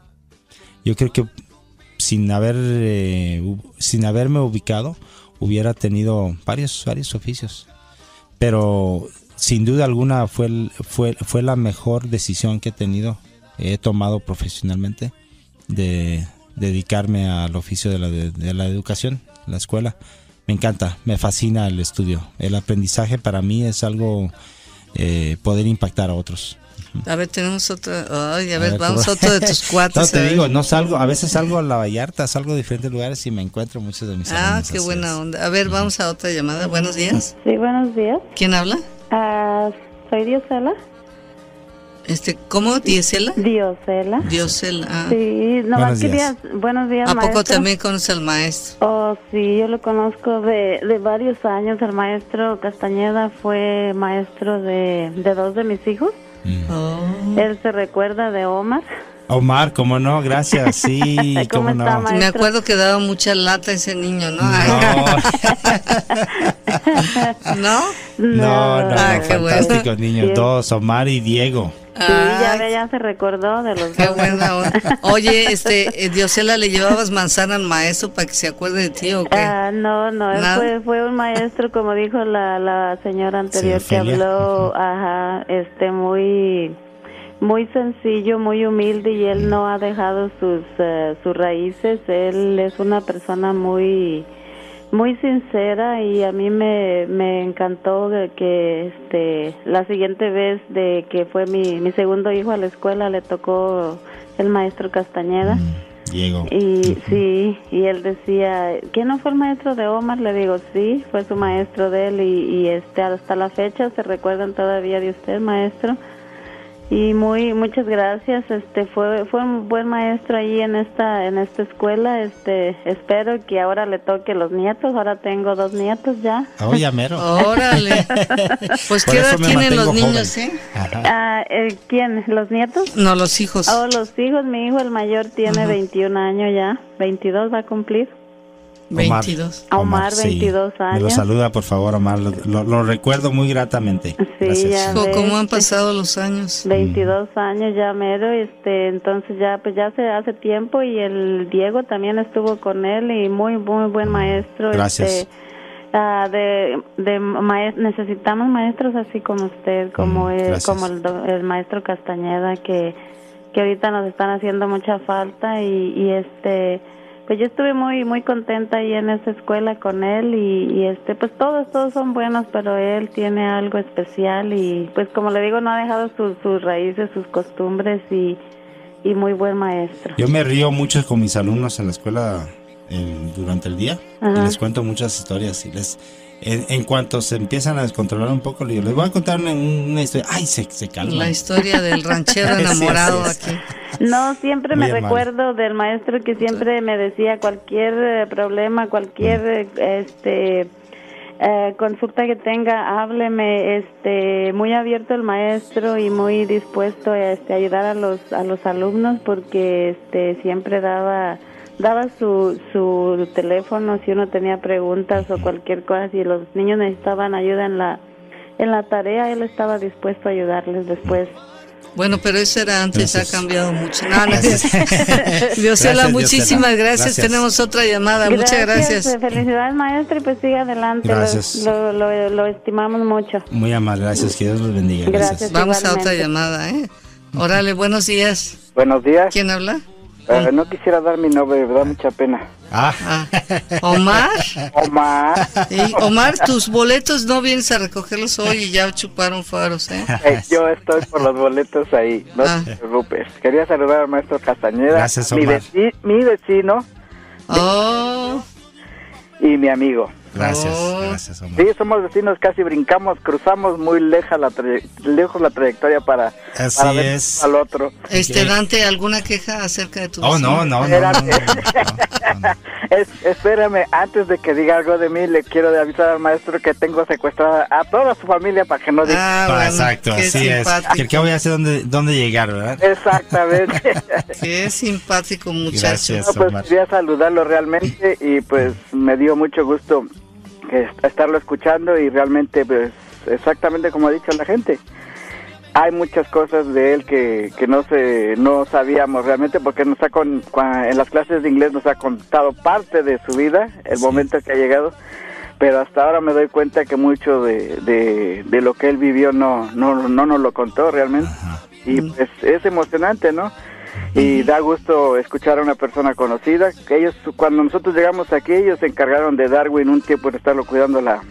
Speaker 2: Yo creo que sin haber eh, sin haberme ubicado hubiera tenido varios varios oficios, pero sin duda alguna fue fue fue la mejor decisión que he tenido, he tomado profesionalmente de dedicarme al oficio de la, de la educación, la escuela. Me encanta, me fascina el estudio. El aprendizaje para mí es algo eh, poder impactar a otros.
Speaker 1: A ver, tenemos otra. Ay, a, ver, vamos a otro de tus cuatro.
Speaker 2: no, te digo, no salgo, a veces salgo a la Vallarta, salgo a diferentes lugares y me encuentro muchos de mis
Speaker 1: Ah, qué buena onda. A ver, vamos a otra llamada. Buenos días.
Speaker 4: Sí, buenos días.
Speaker 1: ¿Quién habla?
Speaker 4: Ah, soy Diosela.
Speaker 1: Este, ¿Cómo? ¿Diosela?
Speaker 4: Diosela.
Speaker 1: Diosela. Ah.
Speaker 4: Sí, no buenos días. buenos días,
Speaker 1: ¿A poco también conoces al maestro?
Speaker 4: Oh, sí, yo lo conozco de, de varios años. El maestro Castañeda fue maestro de, de dos de mis hijos. Mm. Él se recuerda de Omar.
Speaker 2: Omar, cómo no, gracias, sí, cómo, no.
Speaker 1: Me acuerdo que daba mucha lata ese niño, ¿no?
Speaker 2: No. ¿No? No, no, ah, fantásticos niños, dos, Omar y Diego.
Speaker 4: Sí, ya, ya se recordó de los
Speaker 1: Qué buena Oye, este, eh, Diosela, ¿le llevabas manzana al maestro para que se acuerde de ti o qué?
Speaker 4: Ah, no, no, fue, fue un maestro, como dijo la, la señora anterior que habló, ajá, este, muy muy sencillo, muy humilde y él no ha dejado sus, eh, sus raíces. Él es una persona muy muy sincera y a mí me, me encantó que este la siguiente vez de que fue mi, mi segundo hijo a la escuela le tocó el maestro Castañeda.
Speaker 2: Mm, Diego.
Speaker 4: Y sí, y él decía, ¿quién no fue el maestro de Omar? Le digo, sí, fue su maestro de él y, y este hasta la fecha se recuerdan todavía de usted, maestro y muy muchas gracias este fue fue un buen maestro ahí en esta en esta escuela este espero que ahora le toque los nietos ahora tengo dos nietos ya.
Speaker 2: Oh ya mero.
Speaker 1: Órale. Pues qué edad tienen los niños eh?
Speaker 4: Ah, eh, quién los nietos
Speaker 1: no los hijos.
Speaker 4: Oh los hijos mi hijo el mayor tiene 21 años ya 22 va a cumplir
Speaker 1: 22.
Speaker 4: Omar, 22 años.
Speaker 2: Me lo saluda, por favor, Omar. Lo, recuerdo muy gratamente.
Speaker 4: Sí, ya
Speaker 1: ¿Cómo han pasado los años?
Speaker 4: 22 años ya mero, este, entonces ya pues ya hace hace tiempo y el Diego también estuvo con él y muy muy buen maestro.
Speaker 2: Gracias.
Speaker 4: Este, ah, de, de necesitamos maestros así como usted, como el, como el, maestro Castañeda que que ahorita nos están haciendo mucha falta y, y este pues yo estuve muy muy contenta ahí en esa escuela con él y, este pues todos todos son buenos pero él tiene algo especial y pues como le digo no ha dejado sus raíces sus costumbres y, y muy buen maestro.
Speaker 2: Yo me río mucho con mis alumnos en la escuela durante el día y les cuento muchas historias y les en, cuanto se empiezan a descontrolar un poco, les voy a contar una, historia. Ay, se, se calma.
Speaker 1: La historia del ranchero enamorado aquí.
Speaker 4: No, siempre me recuerdo del maestro que siempre me decía cualquier eh, problema, cualquier mm. este eh, consulta que tenga, hábleme, este, muy abierto el maestro y muy dispuesto este, a ayudar a los a los alumnos porque este siempre daba daba su, su teléfono si uno tenía preguntas o cualquier cosa, si los niños necesitaban ayuda en la, en la tarea, él estaba dispuesto a ayudarles después.
Speaker 1: Bueno, pero eso era antes, ha cambiado mucho. No, Diosela, muchísimas gracias. Tenemos otra llamada. Muchas gracias.
Speaker 4: Eh, felicidades, maestro, y pues sigue adelante.
Speaker 2: Gracias.
Speaker 4: Lo, lo, estimamos mucho.
Speaker 2: Muy amable, gracias. Que Dios los bendiga.
Speaker 4: Gracias.
Speaker 1: Vamos a otra llamada, ¿eh? Órale, buenos días.
Speaker 5: Buenos días.
Speaker 1: ¿Quién habla?
Speaker 5: Eh, no quisiera dar mi nombre, me da mucha pena.
Speaker 1: Ah. Omar.
Speaker 5: Omar.
Speaker 1: Omar, tus boletos no vienes a recogerlos hoy y ya chuparon faros, ¿eh?
Speaker 5: ¿eh? yo estoy por los boletos ahí, no ah. te preocupes. Quería saludar al maestro Castañeda.
Speaker 2: Gracias, Omar.
Speaker 5: Mi, vecino.
Speaker 1: Oh.
Speaker 5: Y mi amigo.
Speaker 2: Gracias, oh. gracias,
Speaker 5: Sí, somos vecinos, casi brincamos, cruzamos muy leja la lejos la trayectoria para,
Speaker 2: ver
Speaker 5: al otro.
Speaker 1: Este, Dante, ¿alguna queja acerca de tu
Speaker 2: Oh, no, no, no,
Speaker 5: espérame, antes de que diga algo de mí, le quiero avisar al maestro que tengo secuestrada a toda su familia para que no diga.
Speaker 2: Ah, exacto, así es. Que voy a hacer dónde, dónde llegar, ¿verdad?
Speaker 5: Exactamente.
Speaker 1: qué simpático muchacho.
Speaker 5: Gracias, pues quería saludarlo realmente y pues me dio mucho gusto estarlo escuchando y realmente pues exactamente como ha dicho la gente hay muchas cosas de él que, que no se no sabíamos realmente porque nos ha con, en las clases de inglés nos ha contado parte de su vida, el momento que ha llegado, pero hasta ahora me doy cuenta que mucho de, de, de lo que él vivió no, no, no nos lo contó realmente. Y pues es emocionante, ¿no? Y da gusto escuchar a una persona conocida. Que ellos, cuando nosotros llegamos aquí, ellos se encargaron de Darwin un tiempo de estarlo cuidando la,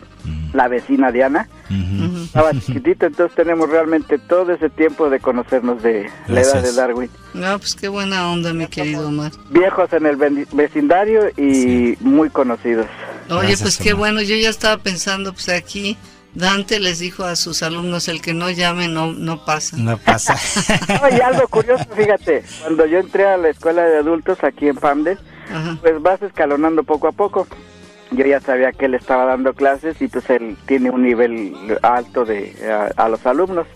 Speaker 5: la vecina Diana.
Speaker 2: Ujú.
Speaker 5: Estaba chiquitito, entonces tenemos realmente todo ese tiempo de conocernos de la edad de. Darwin.
Speaker 1: No, pues qué buena onda, mi querido Omar.
Speaker 5: Viejos en el vecindario y muy conocidos.
Speaker 1: Oye,
Speaker 2: Gracias,
Speaker 1: pues qué
Speaker 2: Omar.
Speaker 1: bueno, yo ya estaba pensando, pues aquí Dante les dijo a sus alumnos, el que no llame no, no pasa.
Speaker 2: No pasa.
Speaker 5: No, y algo curioso, fíjate, cuando yo entré a la escuela de adultos aquí en Pamdes,
Speaker 1: Ajá.
Speaker 5: pues vas escalonando poco a poco. Yo ya sabía que él estaba dando clases y pues él tiene un nivel alto de a, a los alumnos.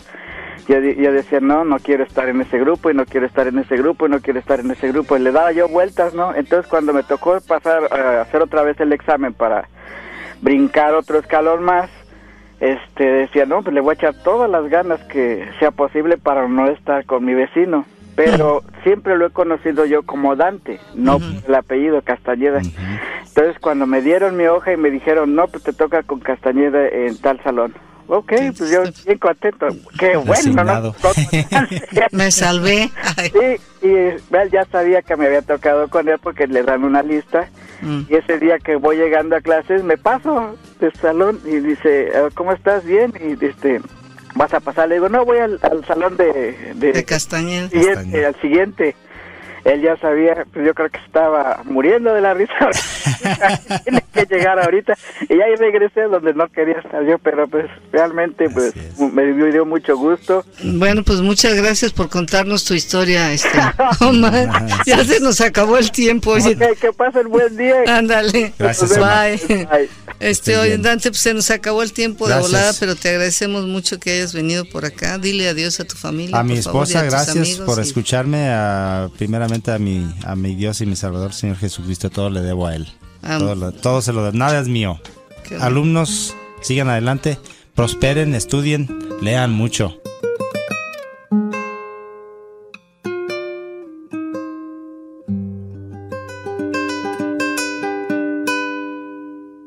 Speaker 5: Yo, yo decía, no, no quiero estar en ese grupo y no quiero estar en ese grupo y no quiero estar en ese grupo. Y le daba yo vueltas, ¿no? Entonces cuando me tocó pasar a hacer otra vez el examen para brincar otro escalón más, este decía, no, pues le voy a echar todas las ganas que sea posible para no estar con mi vecino. Pero siempre lo he conocido yo como Dante, no por el apellido Castañeda. Entonces cuando me dieron mi hoja y me dijeron, no, pues te toca con Castañeda en tal salón. Ok, pues yo bien contento. Qué bueno, ¿no?
Speaker 1: Me salvé. Ay.
Speaker 5: Sí, y él ya sabía que me había tocado con él porque le dan una lista.
Speaker 1: Mm.
Speaker 5: Y ese día que voy llegando a clases, me paso del salón y dice, "Ah, ¿cómo estás? Bien. Y este, ¿vas a pasar? Le digo, no, voy al, al salón de, de,
Speaker 1: De Castañeda.
Speaker 5: siguiente,
Speaker 2: Castañeda.
Speaker 5: al siguiente. Él ya sabía, pues yo creo que estaba muriendo de la risa. Tiene que llegar ahorita. Y ahí regresé donde no quería estar yo, pero pues realmente pues me dio mucho gusto.
Speaker 1: Bueno, pues muchas gracias por contarnos tu historia, este, Omar. Ya se nos acabó el tiempo. Oye,
Speaker 5: Ok, que pasen buen día.
Speaker 1: ándale.
Speaker 2: Gracias,
Speaker 1: Bye. Este, oye. Dante, pues se nos acabó el tiempo
Speaker 2: Gracias.
Speaker 1: de volada, pero te agradecemos mucho que hayas venido por acá. Dile adiós a tu familia.
Speaker 2: A mi
Speaker 1: por favor, y
Speaker 2: esposa,
Speaker 1: a
Speaker 2: gracias
Speaker 1: amigos
Speaker 2: por
Speaker 1: y-
Speaker 2: escucharme. A, primeramente a mi, a mi Dios y mi Salvador, Señor Jesucristo, todo le debo a Él. Todo, lo- todo se lo debo. Nada es mío.
Speaker 1: Qué.
Speaker 2: Alumnos, sigan adelante, prosperen, estudien, lean mucho.